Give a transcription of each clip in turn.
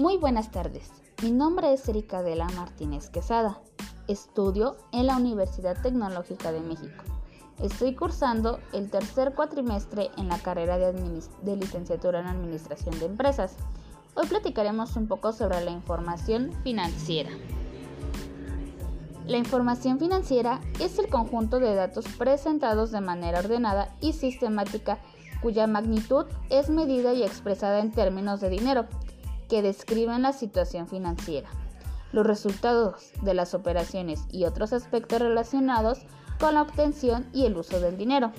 Muy buenas tardes. Mi nombre es Erika Dela Martínez Quesada. Estudio en la Universidad Tecnológica de México. Estoy cursando el tercer cuatrimestre en la carrera de, de, licenciatura en Administración de Empresas. Hoy platicaremos un poco sobre la información financiera. La información financiera es el conjunto de datos presentados de manera ordenada y sistemática cuya magnitud es medida y expresada en términos de dinero, que describen la situación financiera, los resultados de las operaciones y otros aspectos relacionados con la obtención y el uso del dinero,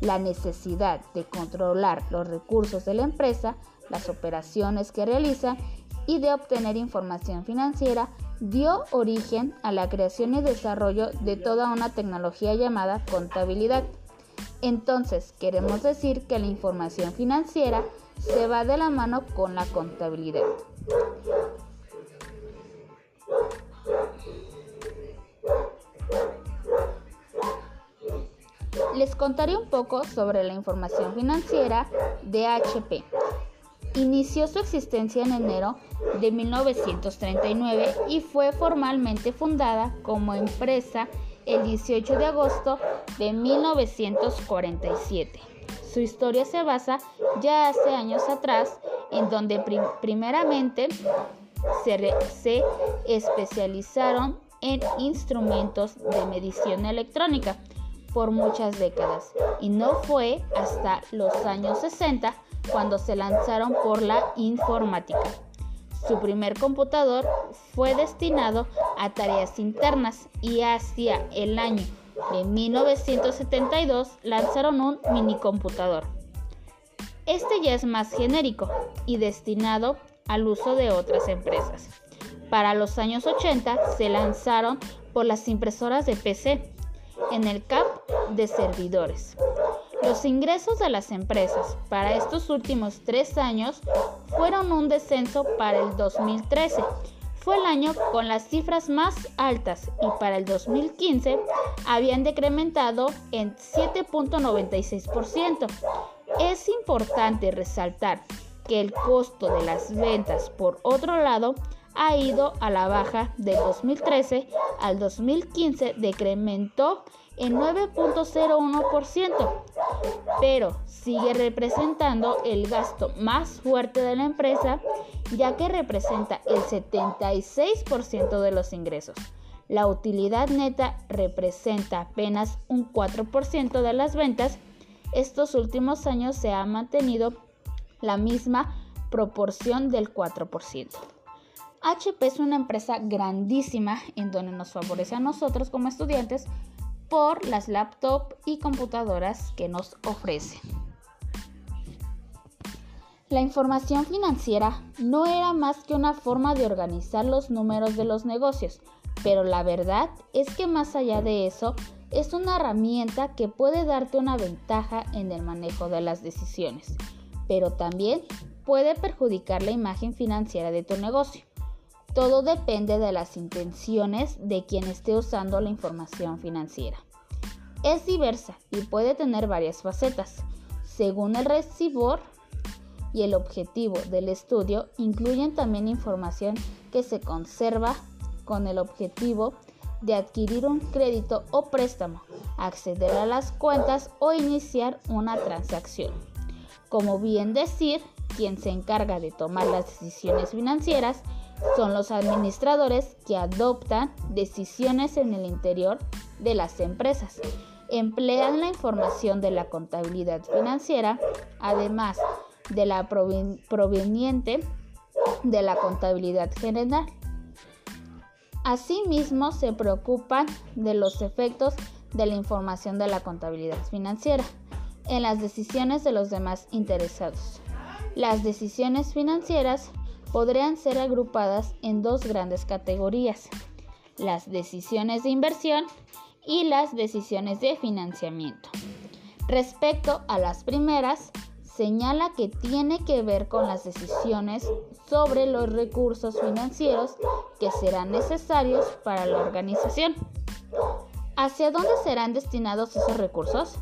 la necesidad de controlar los recursos de la empresa, las operaciones que realiza y de obtener información financiera dio origen a la creación y desarrollo de toda una tecnología llamada contabilidad. Entonces, queremos decir que la información financiera se va de la mano con la contabilidad. Les contaré un poco sobre la información financiera de HP. Inició su existencia en enero de 1939 y fue formalmente fundada como empresa el 18 de agosto de 1947. Su historia se basa ya hace años atrás, en donde primeramente se, se especializaron en instrumentos de medición electrónica por muchas décadas y no fue hasta los años 60 cuando se lanzaron por la informática. Su primer computador fue destinado a tareas internas y hacia el año en 1972 lanzaron un minicomputador. Este ya es más genérico y destinado al uso de otras empresas. Para los años 80 se lanzaron por las impresoras de PC en el CAP de servidores. Los ingresos de las empresas para estos últimos tres años fueron un descenso para el 2013, fue el año con las cifras más altas y para el 2015 habían decrementado en 7.96%. Es importante resaltar que el costo de las ventas, por otro lado, ha ido a la baja del 2013 al 2015, decrementó en 9.01%, pero sigue representando el gasto más fuerte de la empresa ya que representa el 76% de los ingresos. La utilidad neta representa apenas un 4% de las ventas. Estos últimos años se ha mantenido la misma proporción del 4%. HP es una empresa grandísima en donde nos favorece a nosotros como estudiantes por las laptops y computadoras que nos ofrece. La información financiera no era más que una forma de organizar los números de los negocios, pero la verdad es que más allá de eso, es una herramienta que puede darte una ventaja en el manejo de las decisiones, pero también puede perjudicar la imagen financiera de tu negocio. Todo depende de las intenciones de quien esté usando la información financiera. Es diversa y puede tener varias facetas. Según el recibor, y el objetivo del estudio incluyen también información que se conserva con el objetivo de adquirir un crédito o préstamo, acceder a las cuentas o iniciar una transacción. Como bien decir, quien se encarga de tomar las decisiones financieras son los administradores que adoptan decisiones en el interior de las empresas. Emplean la información de la contabilidad financiera, además de la proveniente de la contabilidad general. Asimismo, se preocupan de los efectos de la información de la contabilidad financiera en las decisiones de los demás interesados. Las decisiones financieras podrían ser agrupadas en dos grandes categorías, las decisiones de inversión y las decisiones de financiamiento. Respecto a las primeras, señala que tiene que ver con las decisiones sobre los recursos financieros que serán necesarios para la organización. ¿Hacia dónde serán destinados esos recursos?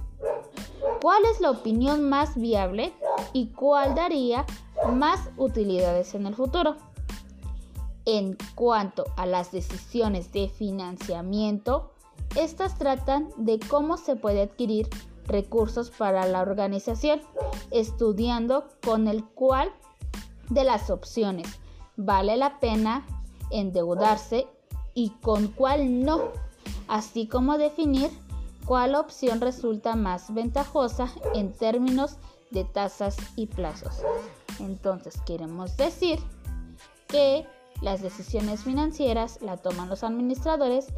¿Cuál es la opinión más viable y cuál daría más utilidades en el futuro? En cuanto a las decisiones de financiamiento, estas tratan de cómo se puede adquirir recursos para la organización, estudiando con el cual de las opciones vale la pena endeudarse y con cuál no, así como definir cuál opción resulta más ventajosa en términos de tasas y plazos. Entonces queremos decir que las decisiones financieras la toman los administradores,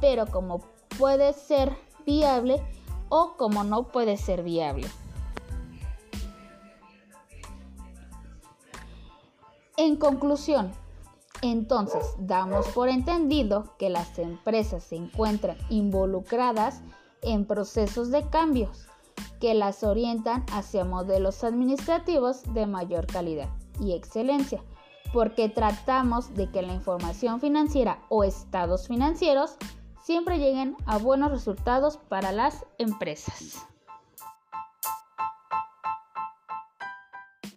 pero como puede ser viable o como no puede ser viable. En conclusión, entonces damos por entendido que las empresas se encuentran involucradas en procesos de cambios que las orientan hacia modelos administrativos de mayor calidad y excelencia, porque tratamos de que la información financiera o estados financieros siempre lleguen a buenos resultados para las empresas.